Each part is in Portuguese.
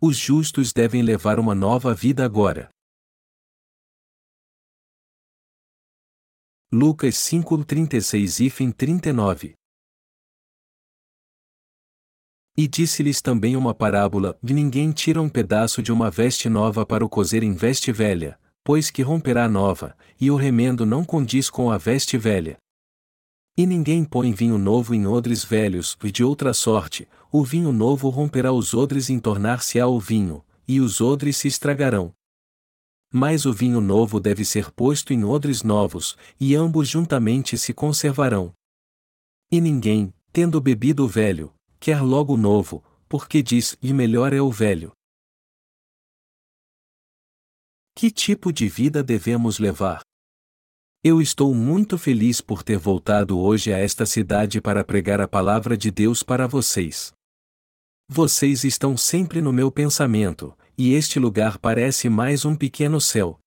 Os justos devem levar uma nova vida agora. Lucas 5:36 e 39 E disse-lhes também uma parábola: ninguém tira um pedaço de uma veste nova para o cozer em veste velha, pois que romperá nova, e o remendo não condiz com a veste velha. E ninguém põe vinho novo em odres velhos, e de outra sorte, o vinho novo romperá os odres em tornar-se-á o vinho, e os odres se estragarão. Mas o vinho novo deve ser posto em odres novos, e ambos juntamente se conservarão. E ninguém, tendo bebido o velho, quer logo o novo, porque diz: e melhor é o velho. Que tipo de vida devemos levar? Eu estou muito feliz por ter voltado hoje a esta cidade para pregar a palavra de Deus para vocês. Vocês estão sempre no meu pensamento, e este lugar parece mais um pequeno céu.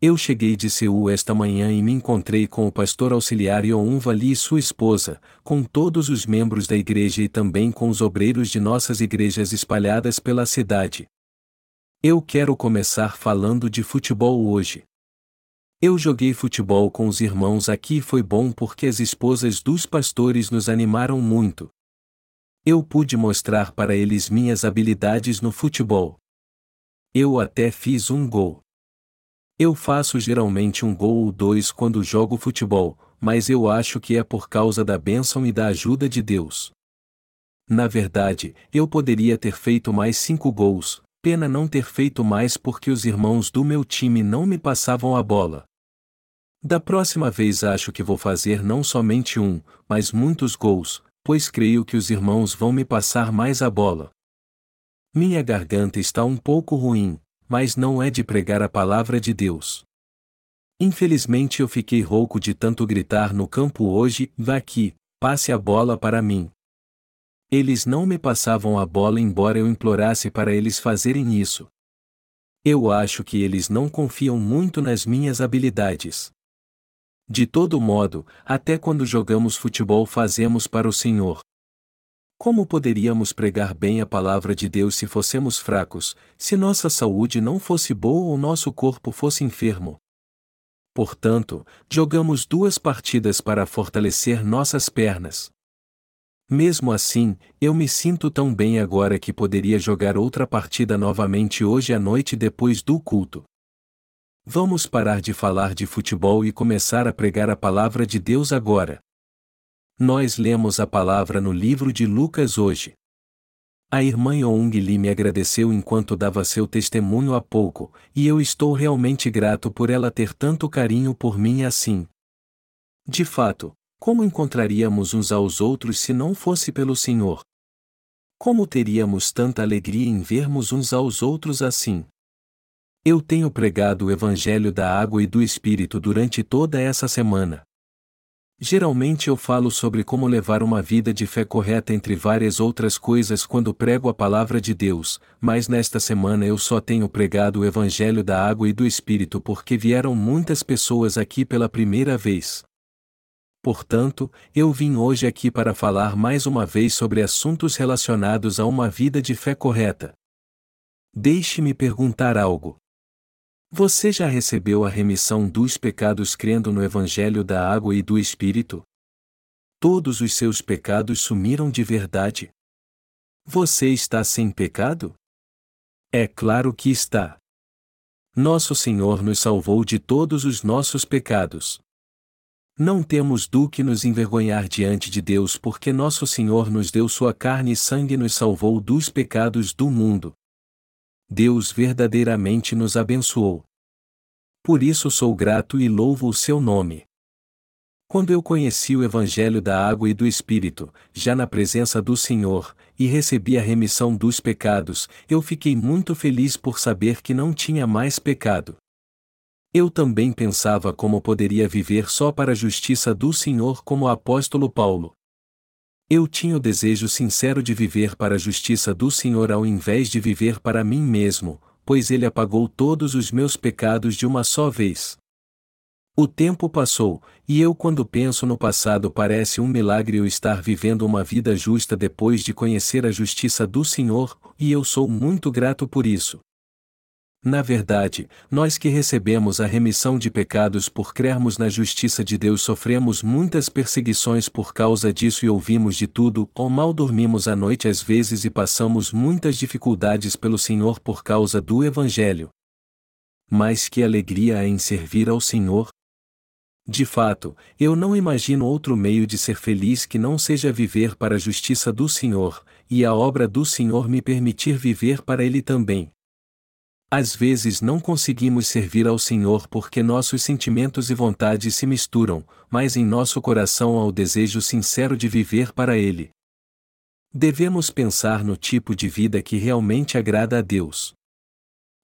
Eu cheguei de Seul esta manhã e me encontrei com o pastor auxiliar Youn Vali e sua esposa, com todos os membros da igreja e também com os obreiros de nossas igrejas espalhadas pela cidade. Eu quero começar falando de futebol hoje. Eu joguei futebol com os irmãos aqui e foi bom porque as esposas dos pastores nos animaram muito. Eu pude mostrar para eles minhas habilidades no futebol. Eu até fiz um gol. Eu faço geralmente um gol ou dois quando jogo futebol, mas eu acho que é por causa da bênção e da ajuda de Deus. Na verdade, eu poderia ter feito mais cinco gols, pena não ter feito mais porque os irmãos do meu time não me passavam a bola. Da próxima vez acho que vou fazer não somente um, mas muitos gols, pois creio que os irmãos vão me passar mais a bola. Minha garganta está um pouco ruim, mas não é de pregar a palavra de Deus. Infelizmente eu fiquei rouco de tanto gritar no campo hoje, vá aqui, passe a bola para mim. Eles não me passavam a bola embora eu implorasse para eles fazerem isso. Eu acho que eles não confiam muito nas minhas habilidades. De todo modo, até quando jogamos futebol fazemos para o Senhor. Como poderíamos pregar bem a palavra de Deus se fossemos fracos, se nossa saúde não fosse boa ou nosso corpo fosse enfermo? Portanto, jogamos duas partidas para fortalecer nossas pernas. Mesmo assim, eu me sinto tão bem agora que poderia jogar outra partida novamente hoje à noite depois do culto. Vamos parar de falar de futebol e começar a pregar a palavra de Deus agora. Nós lemos a palavra no livro de Lucas hoje. A irmã Young Lee me agradeceu enquanto dava seu testemunho há pouco, e eu estou realmente grato por ela ter tanto carinho por mim assim. De fato, como encontraríamos uns aos outros se não fosse pelo Senhor? Como teríamos tanta alegria em vermos uns aos outros assim? Eu tenho pregado o Evangelho da Água e do Espírito durante toda essa semana. Geralmente eu falo sobre como levar uma vida de fé correta entre várias outras coisas quando prego a palavra de Deus, mas nesta semana eu só tenho pregado o Evangelho da Água e do Espírito porque vieram muitas pessoas aqui pela primeira vez. Portanto, eu vim hoje aqui para falar mais uma vez sobre assuntos relacionados a uma vida de fé correta. Deixe-me perguntar algo. Você já recebeu a remissão dos pecados crendo no Evangelho da Água e do Espírito? Todos os seus pecados sumiram de verdade? Você está sem pecado? É claro que está. Nosso Senhor nos salvou de todos os nossos pecados. Não temos do que nos envergonhar diante de Deus porque nosso Senhor nos deu sua carne e sangue e nos salvou dos pecados do mundo. Deus verdadeiramente nos abençoou. Por isso sou grato e louvo o seu nome. Quando eu conheci o Evangelho da Água e do Espírito, já na presença do Senhor, e recebi a remissão dos pecados, eu fiquei muito feliz por saber que não tinha mais pecado. Eu também pensava como poderia viver só para a justiça do Senhor como o apóstolo Paulo. Eu tinha o desejo sincero de viver para a justiça do Senhor ao invés de viver para mim mesmo, pois ele apagou todos os meus pecados de uma só vez. O tempo passou, e eu, quando penso no passado, parece um milagre eu estar vivendo uma vida justa depois de conhecer a justiça do Senhor, e eu sou muito grato por isso. Na verdade, nós que recebemos a remissão de pecados por crermos na justiça de Deus sofremos muitas perseguições por causa disso e ouvimos de tudo, ou mal dormimos à noite às vezes e passamos muitas dificuldades pelo Senhor por causa do Evangelho. Mas que alegria há em servir ao Senhor! De fato, eu não imagino outro meio de ser feliz que não seja viver para a justiça do Senhor, e a obra do Senhor me permitir viver para Ele também. Às vezes não conseguimos servir ao Senhor porque nossos sentimentos e vontades se misturam, mas em nosso coração há o desejo sincero de viver para Ele. Devemos pensar no tipo de vida que realmente agrada a Deus.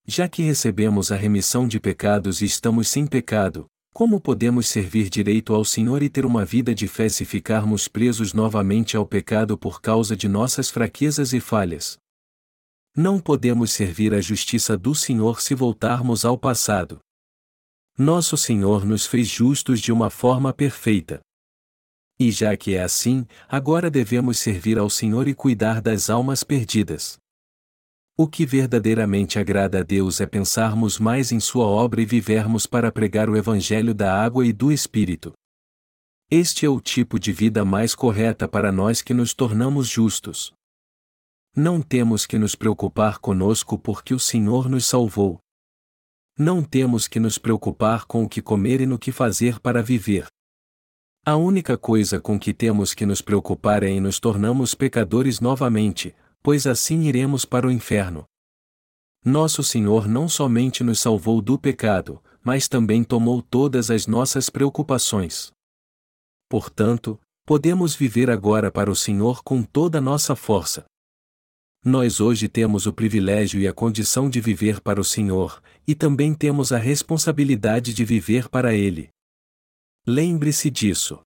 Já que recebemos a remissão de pecados e estamos sem pecado, como podemos servir direito ao Senhor e ter uma vida de fé se ficarmos presos novamente ao pecado por causa de nossas fraquezas e falhas? Não podemos servir a justiça do Senhor se voltarmos ao passado. Nosso Senhor nos fez justos de uma forma perfeita. E já que é assim, agora devemos servir ao Senhor e cuidar das almas perdidas. O que verdadeiramente agrada a Deus é pensarmos mais em Sua obra e vivermos para pregar o Evangelho da água e do Espírito. Este é o tipo de vida mais correta para nós que nos tornamos justos. Não temos que nos preocupar conosco porque o Senhor nos salvou. Não temos que nos preocupar com o que comer e no que fazer para viver. A única coisa com que temos que nos preocupar é em nos tornarmos pecadores novamente, pois assim iremos para o inferno. Nosso Senhor não somente nos salvou do pecado, mas também tomou todas as nossas preocupações. Portanto, podemos viver agora para o Senhor com toda a nossa força. Nós hoje temos o privilégio e a condição de viver para o Senhor, e também temos a responsabilidade de viver para Ele. Lembre-se disso.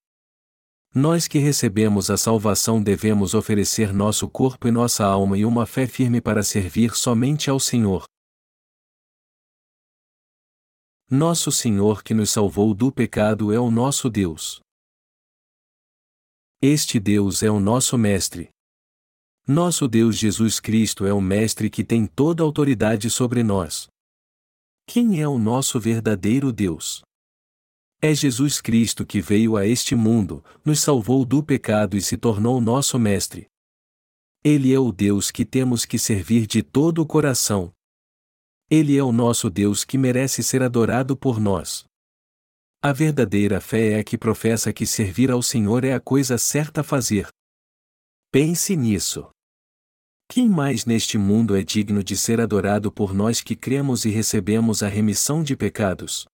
Nós que recebemos a salvação devemos oferecer nosso corpo e nossa alma e uma fé firme para servir somente ao Senhor. Nosso Senhor que nos salvou do pecado é o nosso Deus. Este Deus é o nosso Mestre. Nosso Deus Jesus Cristo é o Mestre que tem toda a autoridade sobre nós. Quem é o nosso verdadeiro Deus? É Jesus Cristo que veio a este mundo, nos salvou do pecado e se tornou nosso Mestre. Ele é o Deus que temos que servir de todo o coração. Ele é o nosso Deus que merece ser adorado por nós. A verdadeira fé é a que professa que servir ao Senhor é a coisa certa a fazer. Pense nisso. Quem mais neste mundo é digno de ser adorado por nós que cremos e recebemos a remissão de pecados?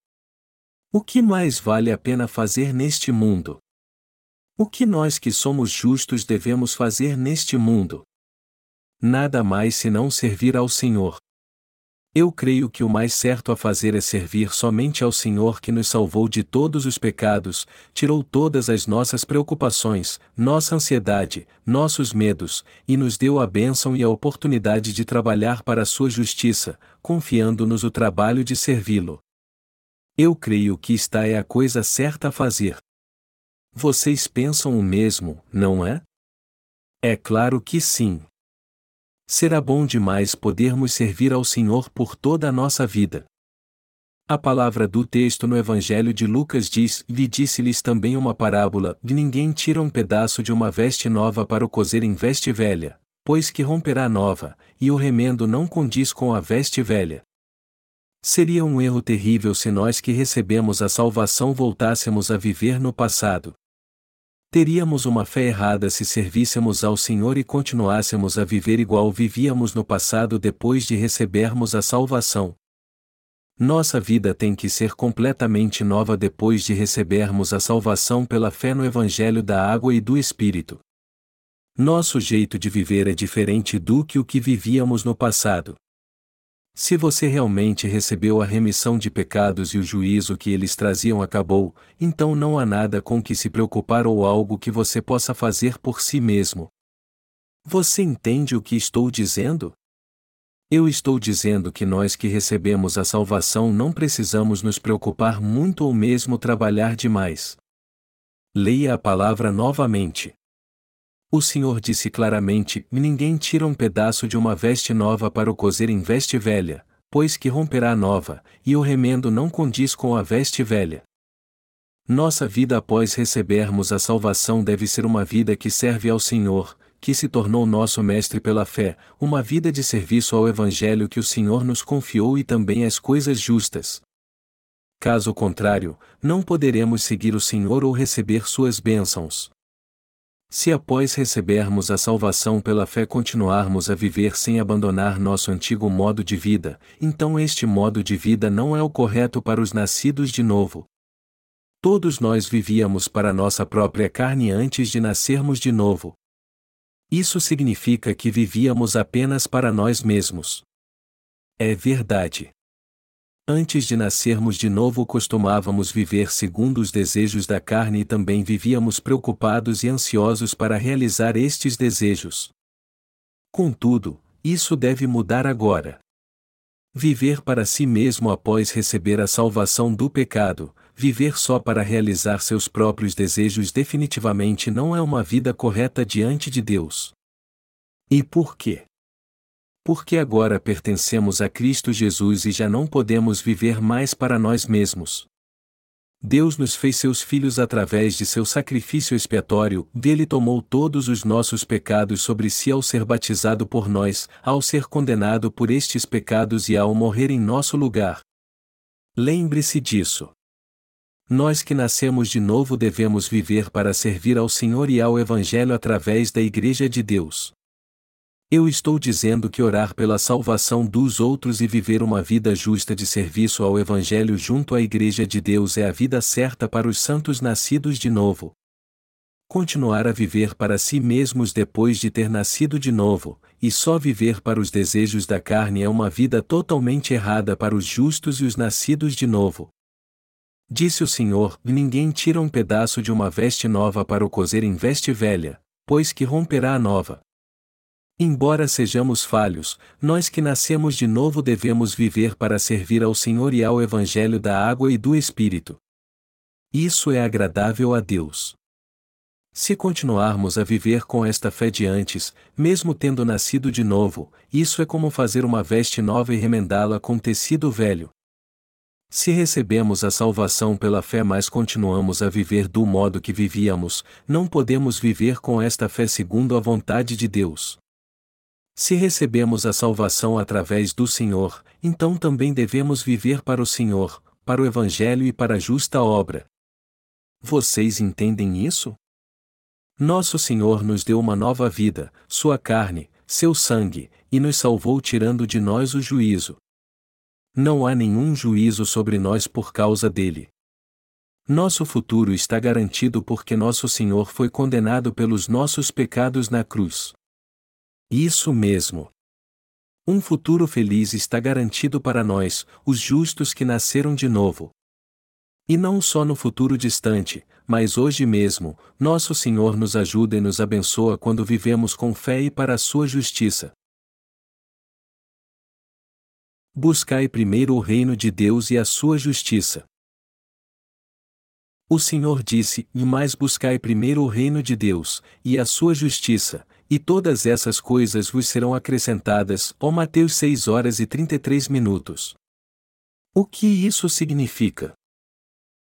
O que mais vale a pena fazer neste mundo? O que nós que somos justos devemos fazer neste mundo? Nada mais senão servir ao Senhor. Eu creio que o mais certo a fazer é servir somente ao Senhor que nos salvou de todos os pecados, tirou todas as nossas preocupações, nossa ansiedade, nossos medos, e nos deu a bênção e a oportunidade de trabalhar para a sua justiça, confiando-nos o trabalho de servi-lo. Eu creio que esta é a coisa certa a fazer. Vocês pensam o mesmo, não é? É claro que sim será bom demais podermos servir ao Senhor por toda a nossa vida. A palavra do texto no Evangelho de Lucas diz: E disse-lhes também uma parábola: ninguém tira um pedaço de uma veste nova para o cozer em veste velha, pois que romperá nova, e o remendo não condiz com a veste velha. Seria um erro terrível se nós que recebemos a salvação voltássemos a viver no passado. Teríamos uma fé errada se servíssemos ao Senhor e continuássemos a viver igual vivíamos no passado depois de recebermos a salvação. Nossa vida tem que ser completamente nova depois de recebermos a salvação pela fé no Evangelho da Água e do Espírito. Nosso jeito de viver é diferente do que o que vivíamos no passado. Se você realmente recebeu a remissão de pecados e o juízo que eles traziam acabou, então não há nada com que se preocupar ou algo que você possa fazer por si mesmo. Você entende o que estou dizendo? Eu estou dizendo que nós que recebemos a salvação não precisamos nos preocupar muito ou mesmo trabalhar demais. Leia a palavra novamente. O Senhor disse claramente: Ninguém tira um pedaço de uma veste nova para o cozer em veste velha, pois que romperá a nova, e o remendo não condiz com a veste velha. Nossa vida após recebermos a salvação deve ser uma vida que serve ao Senhor, que se tornou nosso mestre pela fé, uma vida de serviço ao Evangelho que o Senhor nos confiou e também às coisas justas. Caso contrário, não poderemos seguir o Senhor ou receber suas bênçãos. Se após recebermos a salvação pela fé continuarmos a viver sem abandonar nosso antigo modo de vida, então este modo de vida não é o correto para os nascidos de novo. Todos nós vivíamos para nossa própria carne antes de nascermos de novo. Isso significa que vivíamos apenas para nós mesmos. É verdade. Antes de nascermos de novo costumávamos viver segundo os desejos da carne e também vivíamos preocupados e ansiosos para realizar estes desejos. Contudo, isso deve mudar agora. Viver para si mesmo após receber a salvação do pecado, viver só para realizar seus próprios desejos definitivamente não é uma vida correta diante de Deus. E por quê? Porque agora pertencemos a Cristo Jesus e já não podemos viver mais para nós mesmos. Deus nos fez seus filhos através de seu sacrifício expiatório, dele tomou todos os nossos pecados sobre si ao ser batizado por nós, ao ser condenado por estes pecados e ao morrer em nosso lugar. Lembre-se disso. Nós que nascemos de novo devemos viver para servir ao Senhor e ao Evangelho através da Igreja de Deus. Eu estou dizendo que orar pela salvação dos outros e viver uma vida justa de serviço ao Evangelho junto à Igreja de Deus é a vida certa para os santos nascidos de novo. Continuar a viver para si mesmos depois de ter nascido de novo, e só viver para os desejos da carne é uma vida totalmente errada para os justos e os nascidos de novo. Disse o Senhor: Ninguém tira um pedaço de uma veste nova para o cozer em veste velha, pois que romperá a nova. Embora sejamos falhos, nós que nascemos de novo devemos viver para servir ao Senhor e ao Evangelho da água e do Espírito. Isso é agradável a Deus. Se continuarmos a viver com esta fé de antes, mesmo tendo nascido de novo, isso é como fazer uma veste nova e remendá-la com tecido velho, se recebemos a salvação pela fé, mas continuamos a viver do modo que vivíamos, não podemos viver com esta fé segundo a vontade de Deus. Se recebemos a salvação através do Senhor, então também devemos viver para o Senhor, para o Evangelho e para a justa obra. Vocês entendem isso? Nosso Senhor nos deu uma nova vida, sua carne, seu sangue, e nos salvou tirando de nós o juízo, não há nenhum juízo sobre nós por causa dele. Nosso futuro está garantido porque nosso Senhor foi condenado pelos nossos pecados na cruz. Isso mesmo. Um futuro feliz está garantido para nós, os justos que nasceram de novo. E não só no futuro distante, mas hoje mesmo, nosso Senhor nos ajuda e nos abençoa quando vivemos com fé e para a sua justiça. Buscai primeiro o reino de Deus e a sua justiça. O Senhor disse: E mais buscai primeiro o reino de Deus, e a sua justiça, e todas essas coisas vos serão acrescentadas. Ó Mateus 6 horas e 33 minutos. O que isso significa?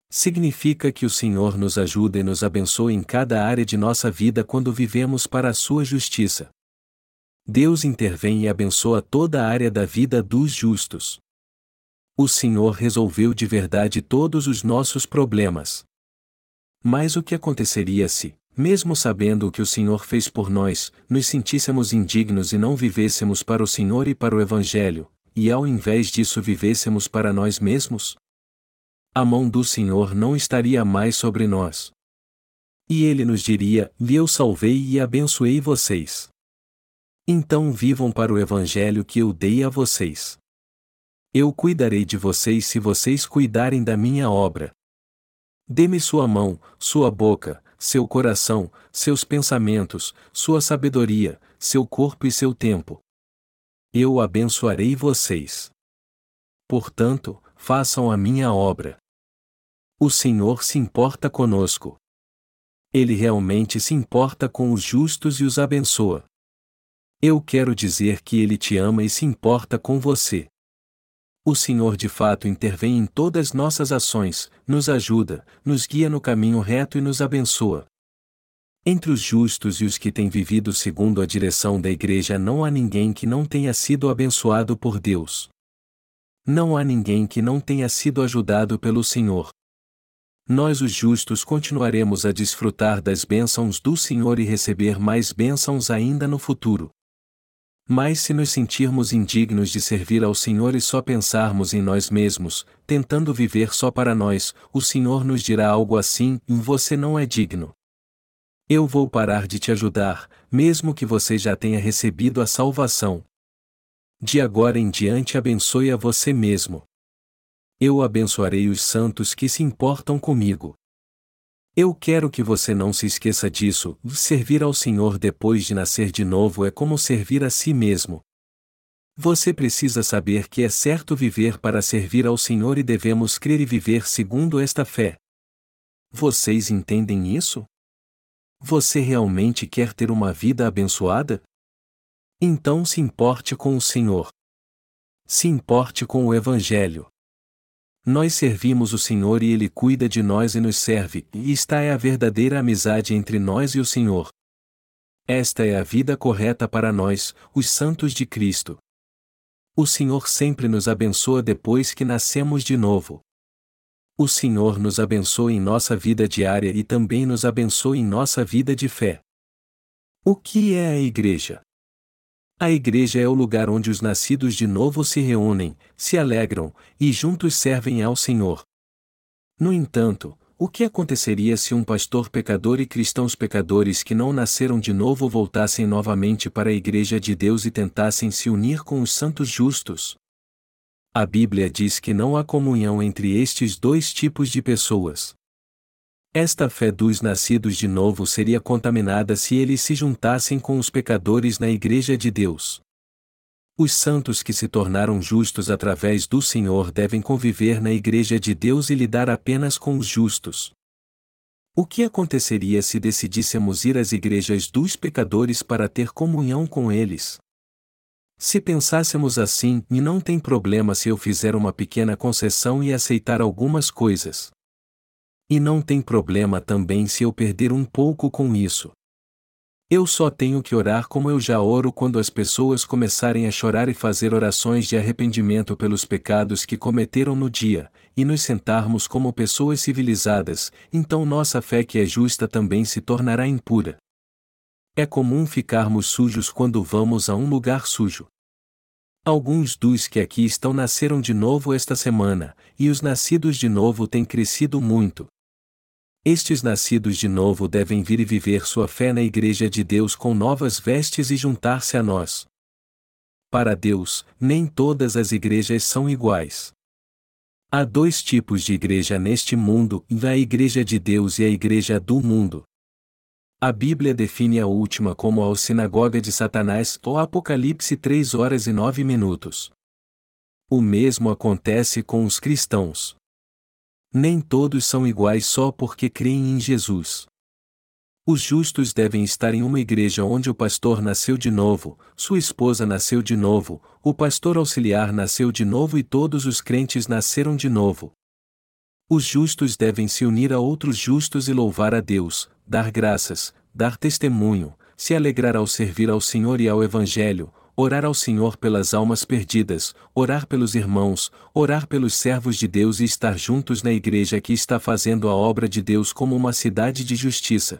Significa que o Senhor nos ajuda e nos abençoa em cada área de nossa vida quando vivemos para a sua justiça. Deus intervém e abençoa toda a área da vida dos justos. O Senhor resolveu de verdade todos os nossos problemas. Mas o que aconteceria se, mesmo sabendo o que o Senhor fez por nós, nos sentíssemos indignos e não vivêssemos para o Senhor e para o Evangelho, e ao invés disso vivêssemos para nós mesmos? A mão do Senhor não estaria mais sobre nós. E ele nos diria: Eu salvei e abençoei vocês. Então vivam para o Evangelho que eu dei a vocês. Eu cuidarei de vocês se vocês cuidarem da minha obra. Dê-me sua mão, sua boca, seu coração, seus pensamentos, sua sabedoria, seu corpo e seu tempo. Eu abençoarei vocês. Portanto, façam a minha obra. O Senhor se importa conosco. Ele realmente se importa com os justos e os abençoa. Eu quero dizer que ele te ama e se importa com você. O Senhor de fato intervém em todas nossas ações, nos ajuda, nos guia no caminho reto e nos abençoa. Entre os justos e os que têm vivido segundo a direção da Igreja não há ninguém que não tenha sido abençoado por Deus. Não há ninguém que não tenha sido ajudado pelo Senhor. Nós, os justos, continuaremos a desfrutar das bênçãos do Senhor e receber mais bênçãos ainda no futuro. Mas se nos sentirmos indignos de servir ao Senhor e só pensarmos em nós mesmos, tentando viver só para nós, o Senhor nos dirá algo assim: você não é digno. Eu vou parar de te ajudar, mesmo que você já tenha recebido a salvação. De agora em diante abençoe a você mesmo. Eu abençoarei os santos que se importam comigo. Eu quero que você não se esqueça disso: servir ao Senhor depois de nascer de novo é como servir a si mesmo. Você precisa saber que é certo viver para servir ao Senhor e devemos crer e viver segundo esta fé. Vocês entendem isso? Você realmente quer ter uma vida abençoada? Então se importe com o Senhor. Se importe com o Evangelho. Nós servimos o Senhor e Ele cuida de nós e nos serve, e esta é a verdadeira amizade entre nós e o Senhor. Esta é a vida correta para nós, os santos de Cristo. O Senhor sempre nos abençoa depois que nascemos de novo. O Senhor nos abençoe em nossa vida diária e também nos abençoe em nossa vida de fé. O que é a Igreja? A Igreja é o lugar onde os nascidos de novo se reúnem, se alegram e juntos servem ao Senhor. No entanto, o que aconteceria se um pastor pecador e cristãos pecadores que não nasceram de novo voltassem novamente para a Igreja de Deus e tentassem se unir com os santos justos? A Bíblia diz que não há comunhão entre estes dois tipos de pessoas. Esta fé dos nascidos de novo seria contaminada se eles se juntassem com os pecadores na Igreja de Deus. Os santos que se tornaram justos através do Senhor devem conviver na Igreja de Deus e lidar apenas com os justos. O que aconteceria se decidíssemos ir às igrejas dos pecadores para ter comunhão com eles? Se pensássemos assim, e não tem problema se eu fizer uma pequena concessão e aceitar algumas coisas. E não tem problema também se eu perder um pouco com isso. Eu só tenho que orar como eu já oro quando as pessoas começarem a chorar e fazer orações de arrependimento pelos pecados que cometeram no dia, e nos sentarmos como pessoas civilizadas, então nossa fé que é justa também se tornará impura. É comum ficarmos sujos quando vamos a um lugar sujo. Alguns dos que aqui estão nasceram de novo esta semana, e os nascidos de novo têm crescido muito. Estes nascidos de novo devem vir e viver sua fé na Igreja de Deus com novas vestes e juntar-se a nós. Para Deus, nem todas as igrejas são iguais. Há dois tipos de igreja neste mundo: a Igreja de Deus e a Igreja do mundo. A Bíblia define a última como a sinagoga de Satanás ou Apocalipse 3 horas e 9 minutos. O mesmo acontece com os cristãos. Nem todos são iguais só porque creem em Jesus. Os justos devem estar em uma igreja onde o pastor nasceu de novo, sua esposa nasceu de novo, o pastor auxiliar nasceu de novo e todos os crentes nasceram de novo. Os justos devem se unir a outros justos e louvar a Deus, dar graças, dar testemunho, se alegrar ao servir ao Senhor e ao Evangelho, orar ao Senhor pelas almas perdidas, orar pelos irmãos, orar pelos servos de Deus e estar juntos na igreja que está fazendo a obra de Deus como uma cidade de justiça.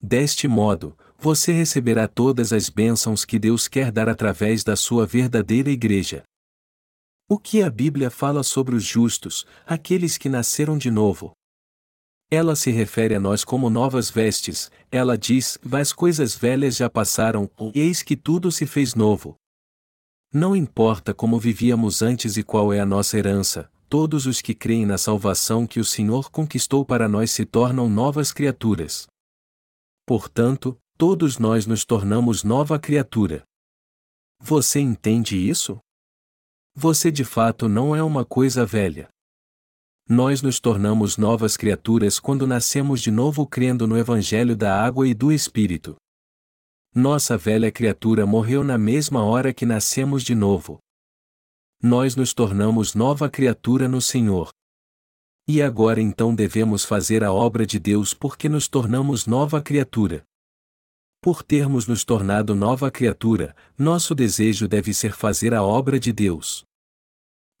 Deste modo, você receberá todas as bênçãos que Deus quer dar através da sua verdadeira igreja. O que a Bíblia fala sobre os justos, aqueles que nasceram de novo? Ela se refere a nós como novas vestes, ela diz: As coisas velhas já passaram, eis que tudo se fez novo. Não importa como vivíamos antes e qual é a nossa herança, todos os que creem na salvação que o Senhor conquistou para nós se tornam novas criaturas. Portanto, todos nós nos tornamos nova criatura. Você entende isso? Você de fato não é uma coisa velha. Nós nos tornamos novas criaturas quando nascemos de novo crendo no Evangelho da Água e do Espírito. Nossa velha criatura morreu na mesma hora que nascemos de novo. Nós nos tornamos nova criatura no Senhor. E agora então devemos fazer a obra de Deus porque nos tornamos nova criatura. Por termos nos tornado nova criatura, nosso desejo deve ser fazer a obra de Deus.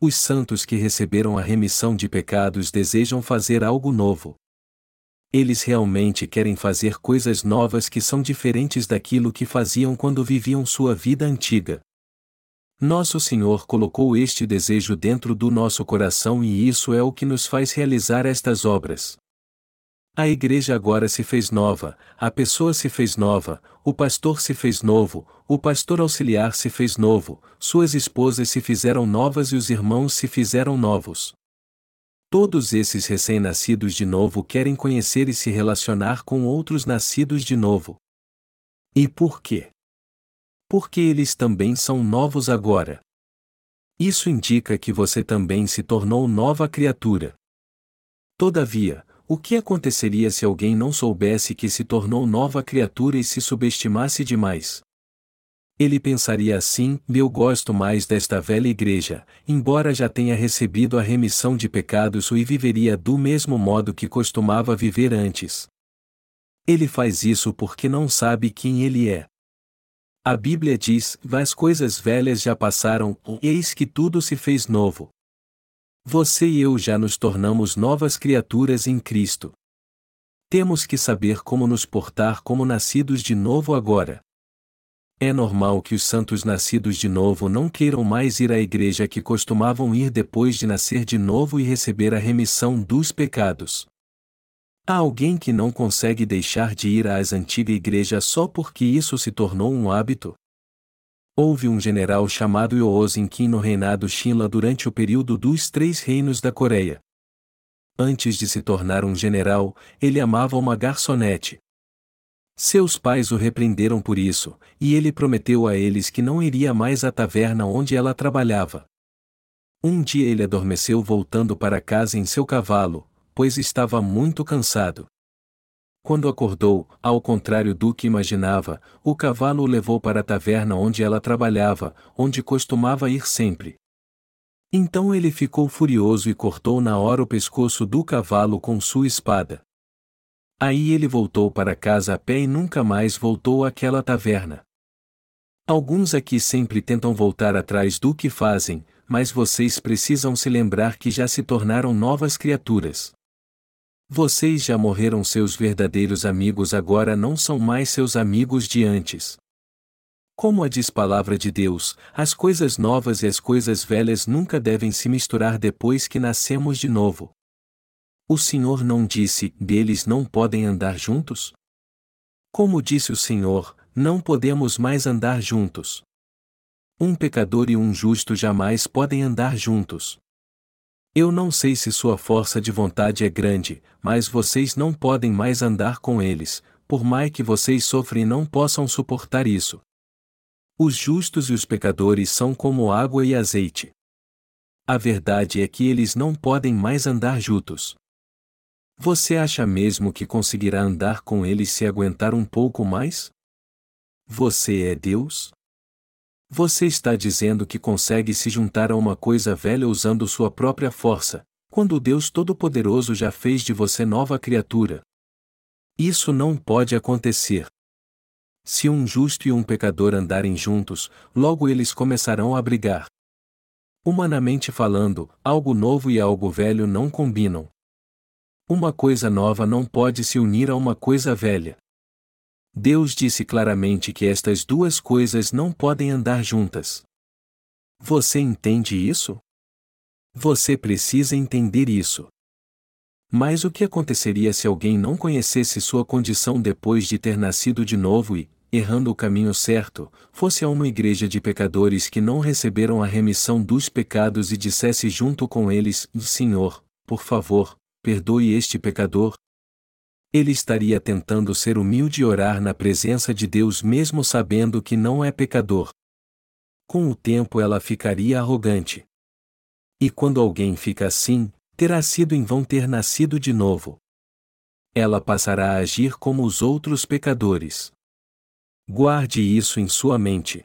Os santos que receberam a remissão de pecados desejam fazer algo novo. Eles realmente querem fazer coisas novas que são diferentes daquilo que faziam quando viviam sua vida antiga. Nosso Senhor colocou este desejo dentro do nosso coração e isso é o que nos faz realizar estas obras. A igreja agora se fez nova, a pessoa se fez nova, o pastor se fez novo, o pastor auxiliar se fez novo, suas esposas se fizeram novas e os irmãos se fizeram novos. Todos esses recém-nascidos de novo querem conhecer e se relacionar com outros nascidos de novo. E por quê? Porque eles também são novos agora. Isso indica que você também se tornou nova criatura. Todavia, o que aconteceria se alguém não soubesse que se tornou nova criatura e se subestimasse demais? Ele pensaria assim: eu gosto mais desta velha igreja, embora já tenha recebido a remissão de pecados e viveria do mesmo modo que costumava viver antes. Ele faz isso porque não sabe quem ele é. A Bíblia diz: as coisas velhas já passaram, eis que tudo se fez novo. Você e eu já nos tornamos novas criaturas em Cristo. Temos que saber como nos portar como nascidos de novo agora. É normal que os santos nascidos de novo não queiram mais ir à igreja que costumavam ir depois de nascer de novo e receber a remissão dos pecados. Há alguém que não consegue deixar de ir às antiga igreja só porque isso se tornou um hábito? Houve um general chamado Yoozin Kim no reinado Shinla durante o período dos Três Reinos da Coreia. Antes de se tornar um general, ele amava uma garçonete, seus pais o repreenderam por isso, e ele prometeu a eles que não iria mais à taverna onde ela trabalhava. Um dia ele adormeceu voltando para casa em seu cavalo, pois estava muito cansado. Quando acordou, ao contrário do que imaginava, o cavalo o levou para a taverna onde ela trabalhava, onde costumava ir sempre. Então ele ficou furioso e cortou na hora o pescoço do cavalo com sua espada. Aí ele voltou para casa a pé e nunca mais voltou àquela taverna. Alguns aqui sempre tentam voltar atrás do que fazem, mas vocês precisam se lembrar que já se tornaram novas criaturas. Vocês já morreram, seus verdadeiros amigos agora não são mais seus amigos de antes. Como a diz palavra de Deus, as coisas novas e as coisas velhas nunca devem se misturar depois que nascemos de novo. O Senhor não disse, deles não podem andar juntos? Como disse o Senhor, não podemos mais andar juntos. Um pecador e um justo jamais podem andar juntos. Eu não sei se sua força de vontade é grande, mas vocês não podem mais andar com eles, por mais que vocês sofrem não possam suportar isso. Os justos e os pecadores são como água e azeite. A verdade é que eles não podem mais andar juntos. Você acha mesmo que conseguirá andar com ele se aguentar um pouco mais? Você é Deus? Você está dizendo que consegue se juntar a uma coisa velha usando sua própria força, quando Deus Todo-Poderoso já fez de você nova criatura. Isso não pode acontecer. Se um justo e um pecador andarem juntos, logo eles começarão a brigar. Humanamente falando, algo novo e algo velho não combinam. Uma coisa nova não pode se unir a uma coisa velha. Deus disse claramente que estas duas coisas não podem andar juntas. Você entende isso? Você precisa entender isso. Mas o que aconteceria se alguém não conhecesse sua condição depois de ter nascido de novo e, errando o caminho certo, fosse a uma igreja de pecadores que não receberam a remissão dos pecados e dissesse junto com eles: Senhor, por favor, perdoe este pecador? Ele estaria tentando ser humilde e orar na presença de Deus mesmo sabendo que não é pecador. Com o tempo ela ficaria arrogante. E quando alguém fica assim, terá sido em vão ter nascido de novo. Ela passará a agir como os outros pecadores. Guarde isso em sua mente.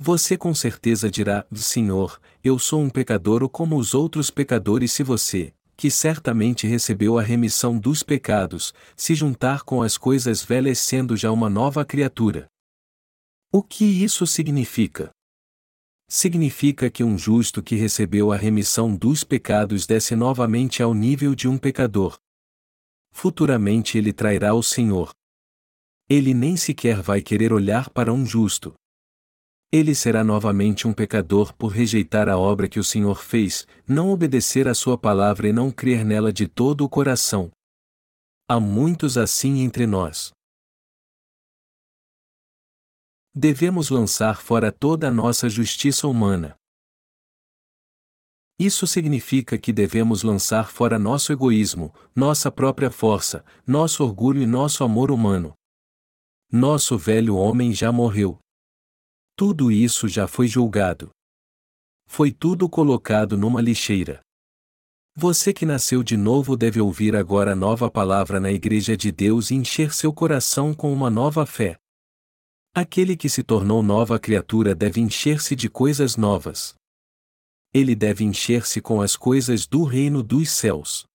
Você com certeza dirá: Senhor, eu sou um pecador como os outros pecadores se você, que certamente recebeu a remissão dos pecados, se juntar com as coisas velhas sendo já uma nova criatura. O que isso significa? Significa que um justo que recebeu a remissão dos pecados desce novamente ao nível de um pecador. Futuramente ele trairá o Senhor. Ele nem sequer vai querer olhar para um justo. Ele será novamente um pecador por rejeitar a obra que o Senhor fez, não obedecer à sua palavra e não crer nela de todo o coração. Há muitos assim entre nós. Devemos lançar fora toda a nossa justiça humana. Isso significa que devemos lançar fora nosso egoísmo, nossa própria força, nosso orgulho e nosso amor humano. Nosso velho homem já morreu. Tudo isso já foi julgado. Foi tudo colocado numa lixeira. Você que nasceu de novo deve ouvir agora a nova palavra na Igreja de Deus e encher seu coração com uma nova fé. Aquele que se tornou nova criatura deve encher-se de coisas novas. Ele deve encher-se com as coisas do reino dos céus.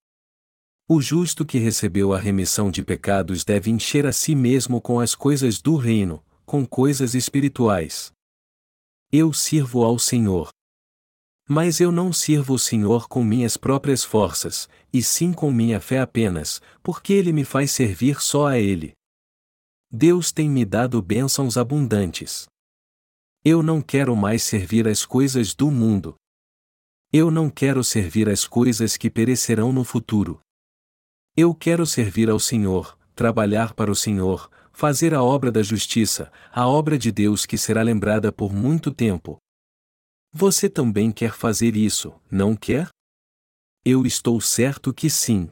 O justo que recebeu a remissão de pecados deve encher a si mesmo com as coisas do reino, com coisas espirituais. Eu sirvo ao Senhor. Mas eu não sirvo o Senhor com minhas próprias forças, e sim com minha fé apenas, porque Ele me faz servir só a Ele. Deus tem me dado bênçãos abundantes. Eu não quero mais servir as coisas do mundo. Eu não quero servir as coisas que perecerão no futuro. Eu quero servir ao Senhor, trabalhar para o Senhor, fazer a obra da justiça, a obra de Deus que será lembrada por muito tempo. Você também quer fazer isso, não quer? Eu estou certo que sim.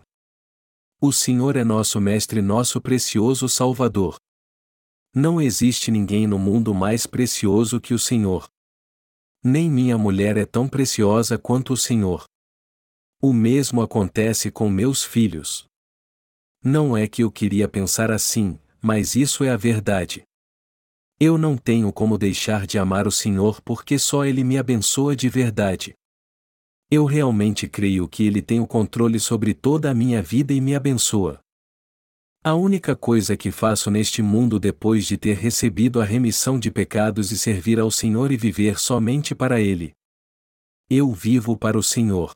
O Senhor é nosso Mestre, nosso precioso Salvador. Não existe ninguém no mundo mais precioso que o Senhor. Nem minha mulher é tão preciosa quanto o Senhor. O mesmo acontece com meus filhos. Não é que eu queria pensar assim, mas isso é a verdade. Eu não tenho como deixar de amar o Senhor porque só Ele me abençoa de verdade. Eu realmente creio que Ele tem o controle sobre toda a minha vida e me abençoa. A única coisa que faço neste mundo depois de ter recebido a remissão de pecados e servir ao Senhor e viver somente para Ele. Eu vivo para o Senhor.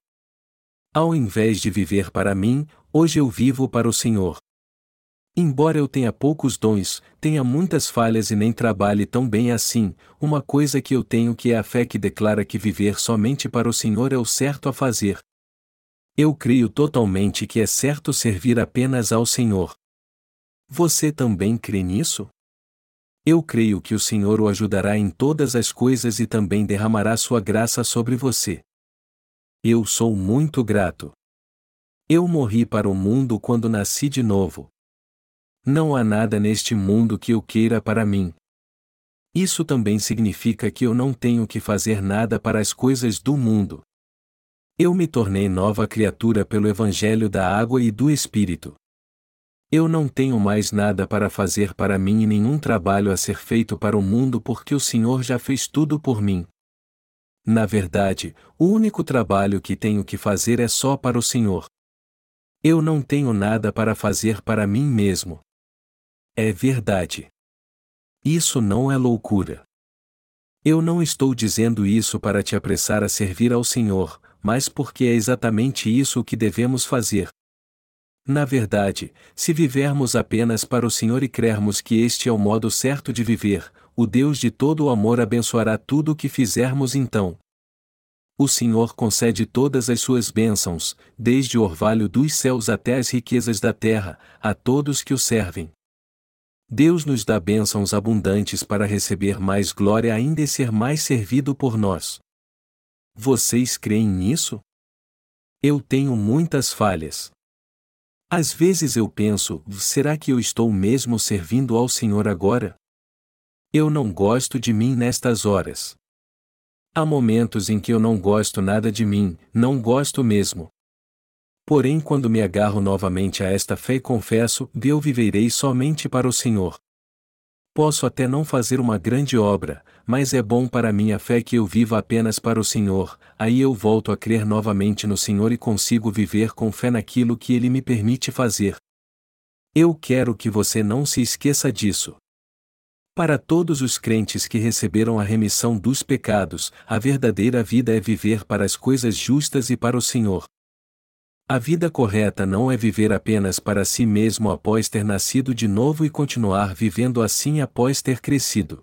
Ao invés de viver para mim, hoje eu vivo para o Senhor. Embora eu tenha poucos dons, tenha muitas falhas e nem trabalhe tão bem assim, uma coisa que eu tenho que é a fé que declara que viver somente para o Senhor é o certo a fazer. Eu creio totalmente que é certo servir apenas ao Senhor. Você também crê nisso? Eu creio que o Senhor o ajudará em todas as coisas e também derramará sua graça sobre você. Eu sou muito grato. Eu morri para o mundo quando nasci de novo. Não há nada neste mundo que eu queira para mim. Isso também significa que eu não tenho que fazer nada para as coisas do mundo. Eu me tornei nova criatura pelo Evangelho da Água e do Espírito. Eu não tenho mais nada para fazer para mim e nenhum trabalho a ser feito para o mundo porque o Senhor já fez tudo por mim. Na verdade, o único trabalho que tenho que fazer é só para o Senhor. Eu não tenho nada para fazer para mim mesmo. É verdade. Isso não é loucura. Eu não estou dizendo isso para te apressar a servir ao Senhor, mas porque é exatamente isso o que devemos fazer. Na verdade, se vivermos apenas para o Senhor e crermos que este é o modo certo de viver, o Deus de todo o amor abençoará tudo o que fizermos então. O Senhor concede todas as suas bênçãos, desde o orvalho dos céus até as riquezas da terra, a todos que o servem. Deus nos dá bênçãos abundantes para receber mais glória ainda e ser mais servido por nós. Vocês creem nisso? Eu tenho muitas falhas. Às vezes eu penso: será que eu estou mesmo servindo ao Senhor agora? Eu não gosto de mim nestas horas. Há momentos em que eu não gosto nada de mim, não gosto mesmo. Porém, quando me agarro novamente a esta fé confesso, eu viverei somente para o Senhor. Posso até não fazer uma grande obra, mas é bom para minha fé que eu viva apenas para o Senhor, aí eu volto a crer novamente no Senhor e consigo viver com fé naquilo que Ele me permite fazer. Eu quero que você não se esqueça disso. Para todos os crentes que receberam a remissão dos pecados, a verdadeira vida é viver para as coisas justas e para o Senhor. A vida correta não é viver apenas para si mesmo após ter nascido de novo e continuar vivendo assim após ter crescido.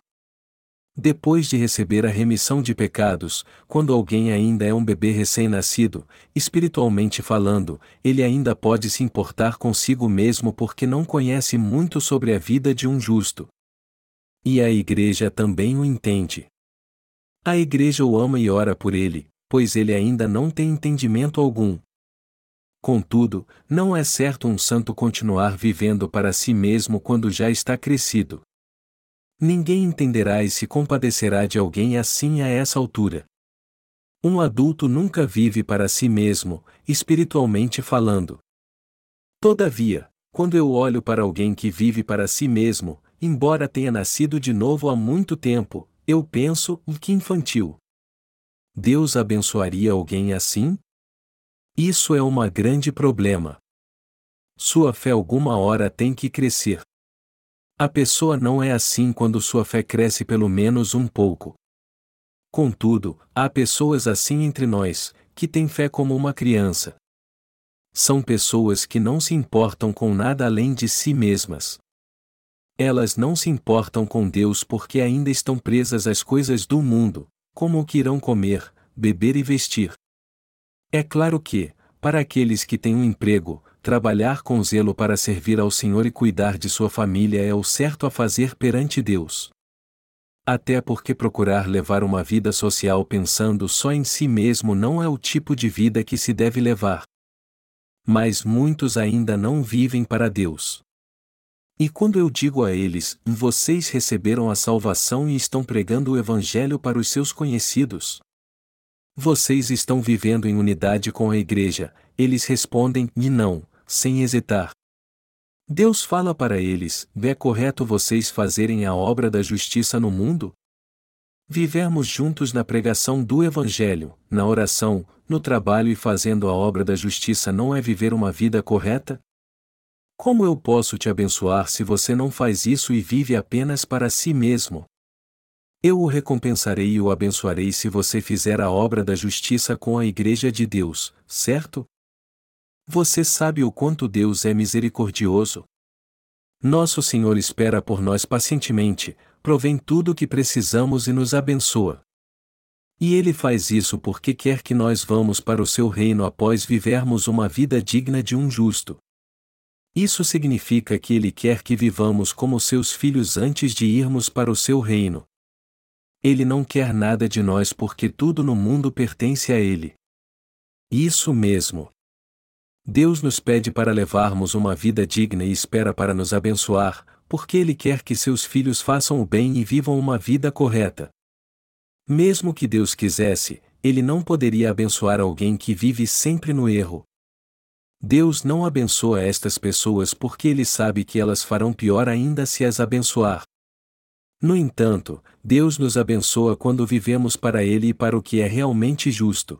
Depois de receber a remissão de pecados, quando alguém ainda é um bebê recém-nascido, espiritualmente falando, ele ainda pode se importar consigo mesmo porque não conhece muito sobre a vida de um justo. E a igreja também o entende. A igreja o ama e ora por ele, pois ele ainda não tem entendimento algum, Contudo, não é certo um santo continuar vivendo para si mesmo quando já está crescido. Ninguém entenderá e se compadecerá de alguém assim a essa altura. Um adulto nunca vive para si mesmo, espiritualmente falando. Todavia, quando eu olho para alguém que vive para si mesmo, embora tenha nascido de novo há muito tempo, eu penso, que infantil. Deus abençoaria alguém assim? Isso é uma grande problema. Sua fé alguma hora tem que crescer. A pessoa não é assim quando sua fé cresce pelo menos um pouco. Contudo, há pessoas assim entre nós, que têm fé como uma criança. São pessoas que não se importam com nada além de si mesmas. Elas não se importam com Deus porque ainda estão presas às coisas do mundo, como o que irão comer, beber e vestir. É claro que, para aqueles que têm um emprego, trabalhar com zelo para servir ao Senhor e cuidar de sua família é o certo a fazer perante Deus. Até porque procurar levar uma vida social pensando só em si mesmo não é o tipo de vida que se deve levar. Mas muitos ainda não vivem para Deus. E quando eu digo a eles, vocês receberam a salvação e estão pregando o Evangelho para os seus conhecidos, vocês estão vivendo em unidade com a igreja, eles respondem, e não, sem hesitar. Deus fala para eles: é correto vocês fazerem a obra da justiça no mundo? Vivermos juntos na pregação do Evangelho, na oração, no trabalho e fazendo a obra da justiça não é viver uma vida correta? Como eu posso te abençoar se você não faz isso e vive apenas para si mesmo? Eu o recompensarei e o abençoarei se você fizer a obra da justiça com a Igreja de Deus, certo? Você sabe o quanto Deus é misericordioso? Nosso Senhor espera por nós pacientemente, provém tudo o que precisamos e nos abençoa. E Ele faz isso porque quer que nós vamos para o seu reino após vivermos uma vida digna de um justo. Isso significa que Ele quer que vivamos como seus filhos antes de irmos para o seu reino. Ele não quer nada de nós porque tudo no mundo pertence a Ele. Isso mesmo. Deus nos pede para levarmos uma vida digna e espera para nos abençoar, porque Ele quer que seus filhos façam o bem e vivam uma vida correta. Mesmo que Deus quisesse, Ele não poderia abençoar alguém que vive sempre no erro. Deus não abençoa estas pessoas porque Ele sabe que elas farão pior ainda se as abençoar. No entanto, Deus nos abençoa quando vivemos para Ele e para o que é realmente justo.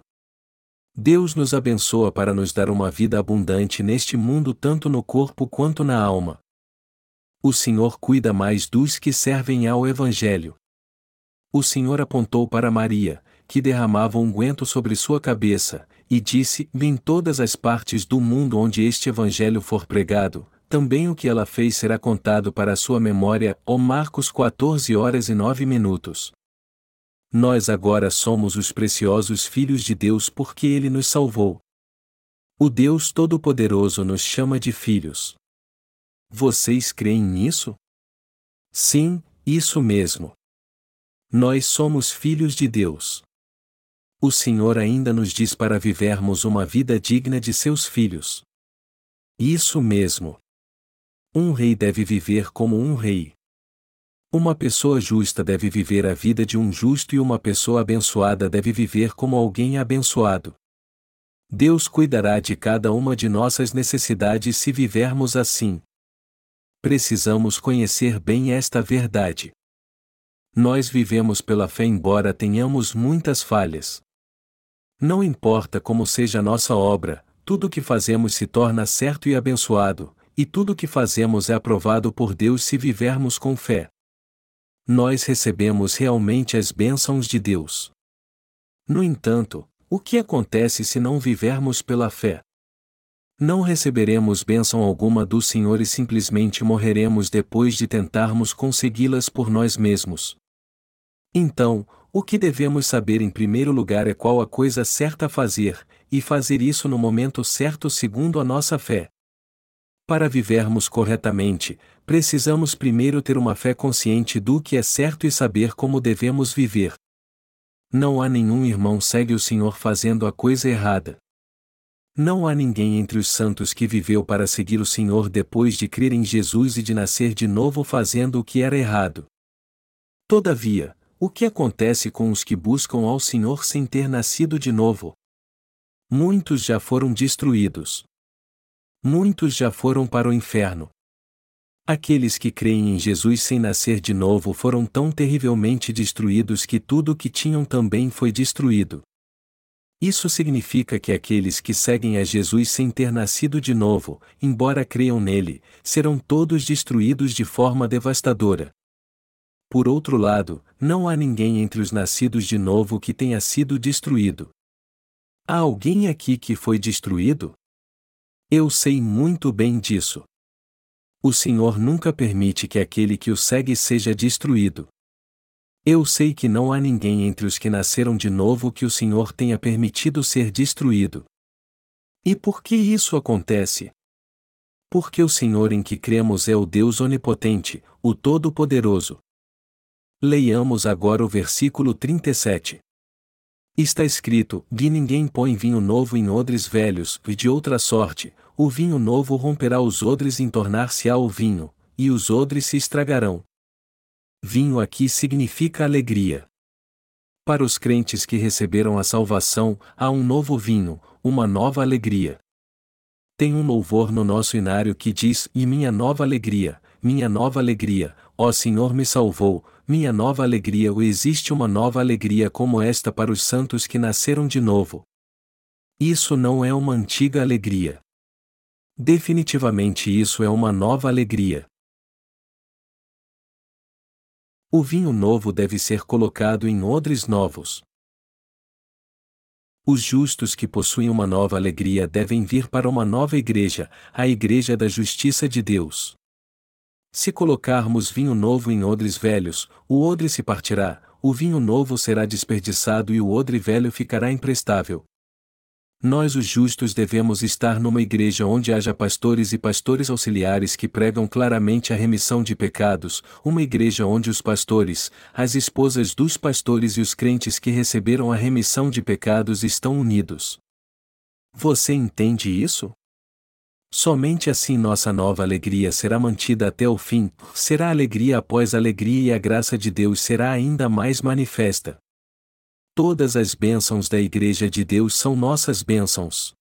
Deus nos abençoa para nos dar uma vida abundante neste mundo tanto no corpo quanto na alma. O Senhor cuida mais dos que servem ao Evangelho. O Senhor apontou para Maria, que derramava unguento sobre sua cabeça, e disse: Em todas as partes do mundo onde este Evangelho for pregado, também o que ela fez será contado para a sua memória, ó Marcos 14 horas e 9 minutos. Nós agora somos os preciosos filhos de Deus porque Ele nos salvou. O Deus Todo-Poderoso nos chama de filhos. Vocês creem nisso? Sim, isso mesmo. Nós somos filhos de Deus. O Senhor ainda nos diz para vivermos uma vida digna de seus filhos. Isso mesmo. Um rei deve viver como um rei. Uma pessoa justa deve viver a vida de um justo e uma pessoa abençoada deve viver como alguém abençoado. Deus cuidará de cada uma de nossas necessidades se vivermos assim. Precisamos conhecer bem esta verdade. Nós vivemos pela fé, embora tenhamos muitas falhas. Não importa como seja nossa obra, tudo o que fazemos se torna certo e abençoado, e tudo o que fazemos é aprovado por Deus se vivermos com fé. Nós recebemos realmente as bênçãos de Deus. No entanto, o que acontece se não vivermos pela fé? Não receberemos bênção alguma do Senhor e simplesmente morreremos depois de tentarmos consegui-las por nós mesmos. Então, o que devemos saber em primeiro lugar é qual a coisa certa a fazer, e fazer isso no momento certo segundo a nossa fé. Para vivermos corretamente, precisamos primeiro ter uma fé consciente do que é certo e saber como devemos viver. Não há nenhum irmão segue o Senhor fazendo a coisa errada. Não há ninguém entre os santos que viveu para seguir o Senhor depois de crer em Jesus e de nascer de novo fazendo o que era errado. Todavia, o que acontece com os que buscam ao Senhor sem ter nascido de novo? Muitos já foram destruídos. Muitos já foram para o inferno. Aqueles que creem em Jesus sem nascer de novo foram tão terrivelmente destruídos que tudo o que tinham também foi destruído. Isso significa que aqueles que seguem a Jesus sem ter nascido de novo, embora creiam nele, serão todos destruídos de forma devastadora. Por outro lado, não há ninguém entre os nascidos de novo que tenha sido destruído. Há alguém aqui que foi destruído? Eu sei muito bem disso. O Senhor nunca permite que aquele que o segue seja destruído. Eu sei que não há ninguém entre os que nasceram de novo que o Senhor tenha permitido ser destruído. E por que isso acontece? Porque o Senhor em que cremos é o Deus onipotente, o Todo-Poderoso. Leiamos agora o versículo 37. Está escrito: De ninguém põe vinho novo em odres velhos, e de outra sorte, o vinho novo romperá os odres em tornar-se-á o vinho, e os odres se estragarão. Vinho aqui significa alegria. Para os crentes que receberam a salvação, há um novo vinho, uma nova alegria. Tem um louvor no nosso inário que diz: E minha nova alegria, minha nova alegria, ó Senhor me salvou, minha nova alegria. Ou existe uma nova alegria como esta para os santos que nasceram de novo? Isso não é uma antiga alegria. Definitivamente isso é uma nova alegria. O vinho novo deve ser colocado em odres novos. Os justos que possuem uma nova alegria devem vir para uma nova igreja, a Igreja da Justiça de Deus. Se colocarmos vinho novo em odres velhos, o odre se partirá, o vinho novo será desperdiçado e o odre velho ficará imprestável, nós, os justos, devemos estar numa igreja onde haja pastores e pastores auxiliares que pregam claramente a remissão de pecados, uma igreja onde os pastores, as esposas dos pastores e os crentes que receberam a remissão de pecados estão unidos. Você entende isso? Somente assim nossa nova alegria será mantida até o fim, será alegria após alegria e a graça de Deus será ainda mais manifesta. Todas as bênçãos da Igreja de Deus são nossas bênçãos.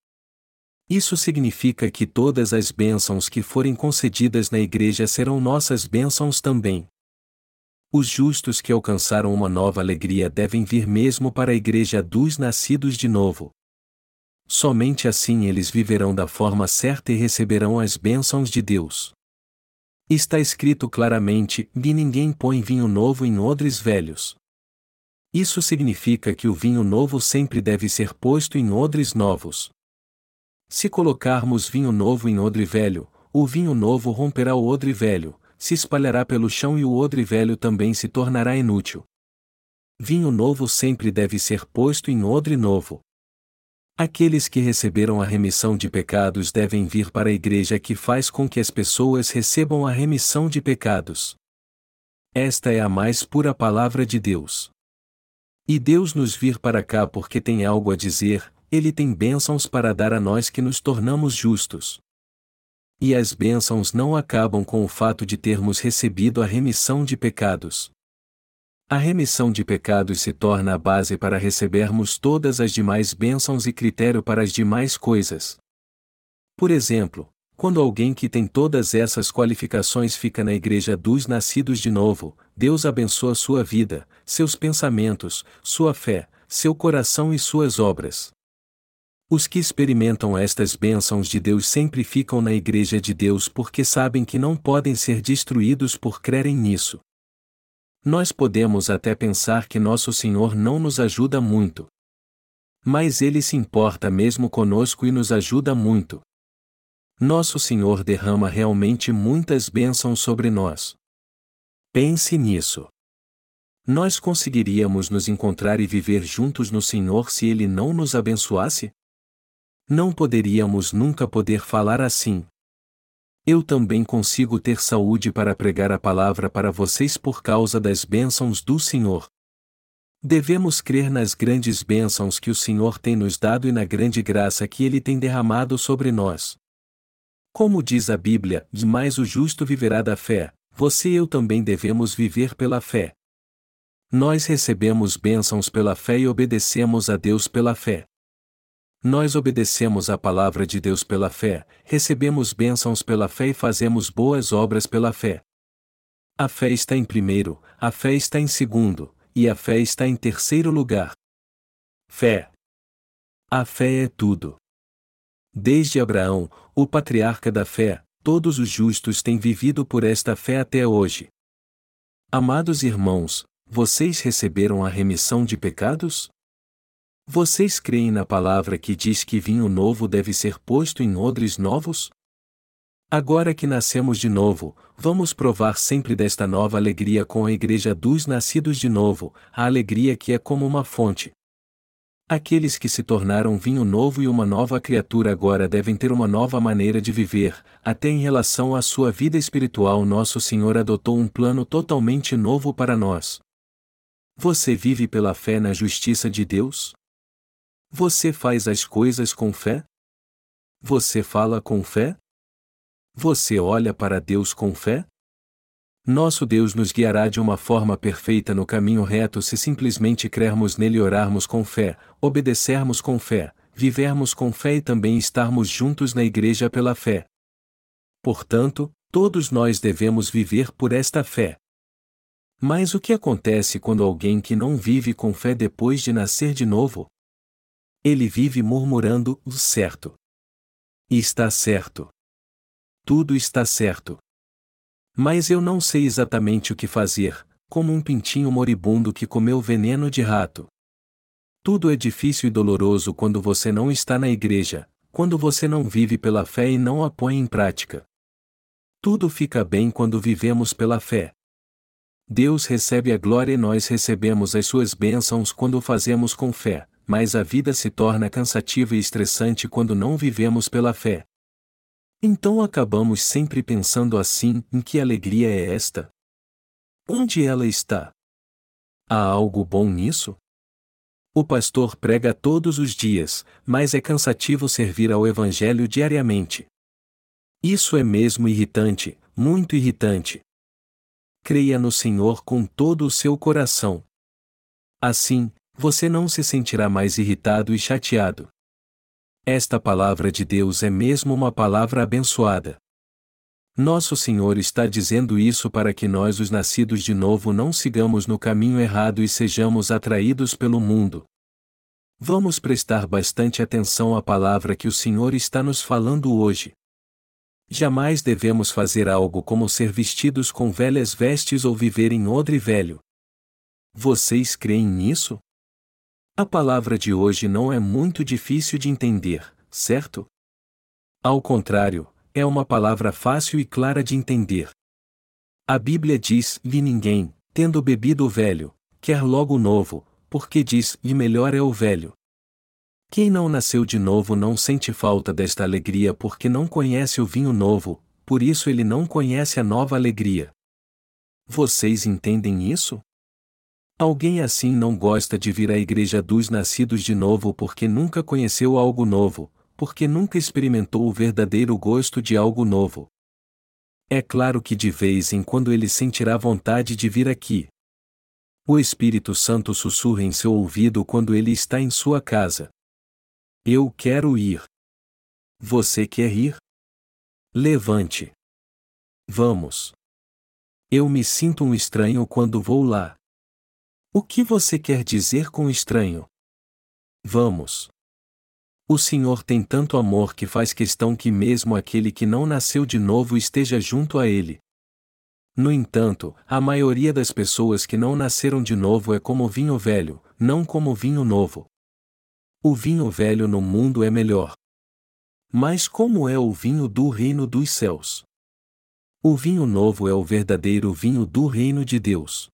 Isso significa que todas as bênçãos que forem concedidas na Igreja serão nossas bênçãos também. Os justos que alcançaram uma nova alegria devem vir mesmo para a Igreja dos nascidos de novo. Somente assim eles viverão da forma certa e receberão as bênçãos de Deus. Está escrito claramente: e ninguém põe vinho novo em odres velhos. Isso significa que o vinho novo sempre deve ser posto em odres novos. Se colocarmos vinho novo em odre velho, o vinho novo romperá o odre velho, se espalhará pelo chão e o odre velho também se tornará inútil. Vinho novo sempre deve ser posto em odre novo. Aqueles que receberam a remissão de pecados devem vir para a igreja que faz com que as pessoas recebam a remissão de pecados. Esta é a mais pura palavra de Deus. E Deus nos vir para cá porque tem algo a dizer, Ele tem bênçãos para dar a nós que nos tornamos justos. E as bênçãos não acabam com o fato de termos recebido a remissão de pecados. A remissão de pecados se torna a base para recebermos todas as demais bênçãos e critério para as demais coisas. Por exemplo, quando alguém que tem todas essas qualificações fica na igreja dos nascidos de novo, Deus abençoa sua vida, seus pensamentos, sua fé, seu coração e suas obras. Os que experimentam estas bênçãos de Deus sempre ficam na igreja de Deus porque sabem que não podem ser destruídos por crerem nisso. Nós podemos até pensar que nosso Senhor não nos ajuda muito. Mas Ele se importa mesmo conosco e nos ajuda muito. Nosso Senhor derrama realmente muitas bênçãos sobre nós. Pense nisso. Nós conseguiríamos nos encontrar e viver juntos no Senhor se Ele não nos abençoasse? Não poderíamos nunca poder falar assim. Eu também consigo ter saúde para pregar a palavra para vocês por causa das bênçãos do Senhor. Devemos crer nas grandes bênçãos que o Senhor tem nos dado e na grande graça que Ele tem derramado sobre nós. Como diz a Bíblia, e mais o justo viverá da fé, você e eu também devemos viver pela fé. Nós recebemos bênçãos pela fé e obedecemos a Deus pela fé. Nós obedecemos a palavra de Deus pela fé, recebemos bênçãos pela fé e fazemos boas obras pela fé. A fé está em primeiro, a fé está em segundo, e a fé está em terceiro lugar. Fé. A fé é tudo. Desde Abraão, o patriarca da fé, todos os justos têm vivido por esta fé até hoje. Amados irmãos, vocês receberam a remissão de pecados? Vocês creem na palavra que diz que vinho novo deve ser posto em odres novos? Agora que nascemos de novo, vamos provar sempre desta nova alegria com a igreja dos nascidos de novo, a alegria que é como uma fonte, Aqueles que se tornaram vinho novo e uma nova criatura agora devem ter uma nova maneira de viver, até em relação à sua vida espiritual, nosso Senhor adotou um plano totalmente novo para nós. Você vive pela fé na justiça de Deus? Você faz as coisas com fé? Você fala com fé? Você olha para Deus com fé? Nosso Deus nos guiará de uma forma perfeita no caminho reto se simplesmente crermos nele e orarmos com fé, obedecermos com fé, vivermos com fé e também estarmos juntos na igreja pela fé. Portanto, todos nós devemos viver por esta fé. Mas o que acontece quando alguém que não vive com fé depois de nascer de novo? Ele vive murmurando, certo. Está certo. Tudo está certo. Mas eu não sei exatamente o que fazer, como um pintinho moribundo que comeu veneno de rato. Tudo é difícil e doloroso quando você não está na igreja, quando você não vive pela fé e não a põe em prática. Tudo fica bem quando vivemos pela fé. Deus recebe a glória e nós recebemos as suas bênçãos quando o fazemos com fé, mas a vida se torna cansativa e estressante quando não vivemos pela fé. Então acabamos sempre pensando assim: em que alegria é esta? Onde ela está? Há algo bom nisso? O pastor prega todos os dias, mas é cansativo servir ao Evangelho diariamente. Isso é mesmo irritante, muito irritante. Creia no Senhor com todo o seu coração. Assim, você não se sentirá mais irritado e chateado. Esta palavra de Deus é mesmo uma palavra abençoada. Nosso Senhor está dizendo isso para que nós, os nascidos de novo, não sigamos no caminho errado e sejamos atraídos pelo mundo. Vamos prestar bastante atenção à palavra que o Senhor está nos falando hoje. Jamais devemos fazer algo como ser vestidos com velhas vestes ou viver em odre velho. Vocês creem nisso? A palavra de hoje não é muito difícil de entender, certo? Ao contrário, é uma palavra fácil e clara de entender. A Bíblia diz: Vi ninguém, tendo bebido o velho, quer logo o novo, porque diz: E melhor é o velho. Quem não nasceu de novo não sente falta desta alegria porque não conhece o vinho novo, por isso ele não conhece a nova alegria. Vocês entendem isso? Alguém assim não gosta de vir à igreja dos nascidos de novo porque nunca conheceu algo novo, porque nunca experimentou o verdadeiro gosto de algo novo. É claro que de vez em quando ele sentirá vontade de vir aqui. O Espírito Santo sussurra em seu ouvido quando ele está em sua casa. Eu quero ir. Você quer ir? Levante. Vamos. Eu me sinto um estranho quando vou lá. O que você quer dizer com estranho? Vamos. O Senhor tem tanto amor que faz questão que mesmo aquele que não nasceu de novo esteja junto a Ele. No entanto, a maioria das pessoas que não nasceram de novo é como vinho velho, não como vinho novo. O vinho velho no mundo é melhor. Mas como é o vinho do reino dos céus? O vinho novo é o verdadeiro vinho do reino de Deus.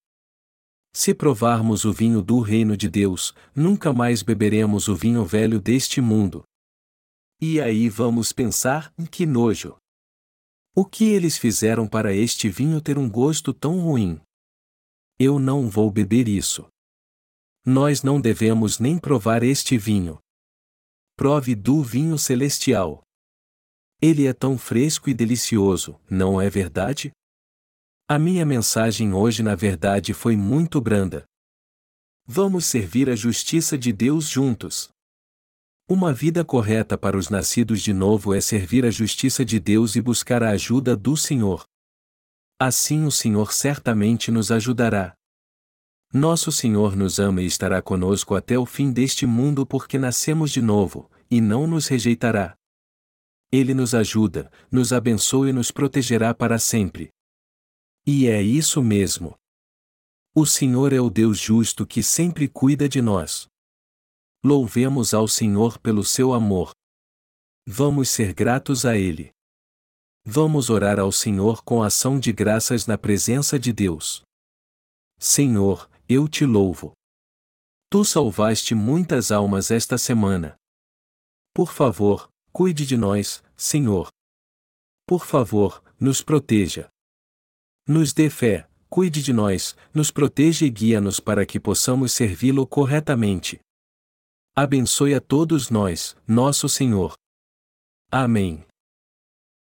Se provarmos o vinho do reino de Deus, nunca mais beberemos o vinho velho deste mundo. E aí vamos pensar: que nojo! O que eles fizeram para este vinho ter um gosto tão ruim? Eu não vou beber isso. Nós não devemos nem provar este vinho. Prove do vinho celestial. Ele é tão fresco e delicioso, não é verdade? A minha mensagem hoje na verdade foi muito branda. Vamos servir a justiça de Deus juntos. Uma vida correta para os nascidos de novo é servir a justiça de Deus e buscar a ajuda do Senhor. Assim o Senhor certamente nos ajudará. Nosso Senhor nos ama e estará conosco até o fim deste mundo porque nascemos de novo, e não nos rejeitará. Ele nos ajuda, nos abençoa e nos protegerá para sempre. E é isso mesmo. O Senhor é o Deus justo que sempre cuida de nós. Louvemos ao Senhor pelo seu amor. Vamos ser gratos a Ele. Vamos orar ao Senhor com ação de graças na presença de Deus. Senhor, eu te louvo. Tu salvaste muitas almas esta semana. Por favor, cuide de nós, Senhor. Por favor, nos proteja. Nos dê fé, cuide de nós, nos proteja e guia-nos para que possamos servi-lo corretamente. Abençoe a todos nós, nosso Senhor. Amém.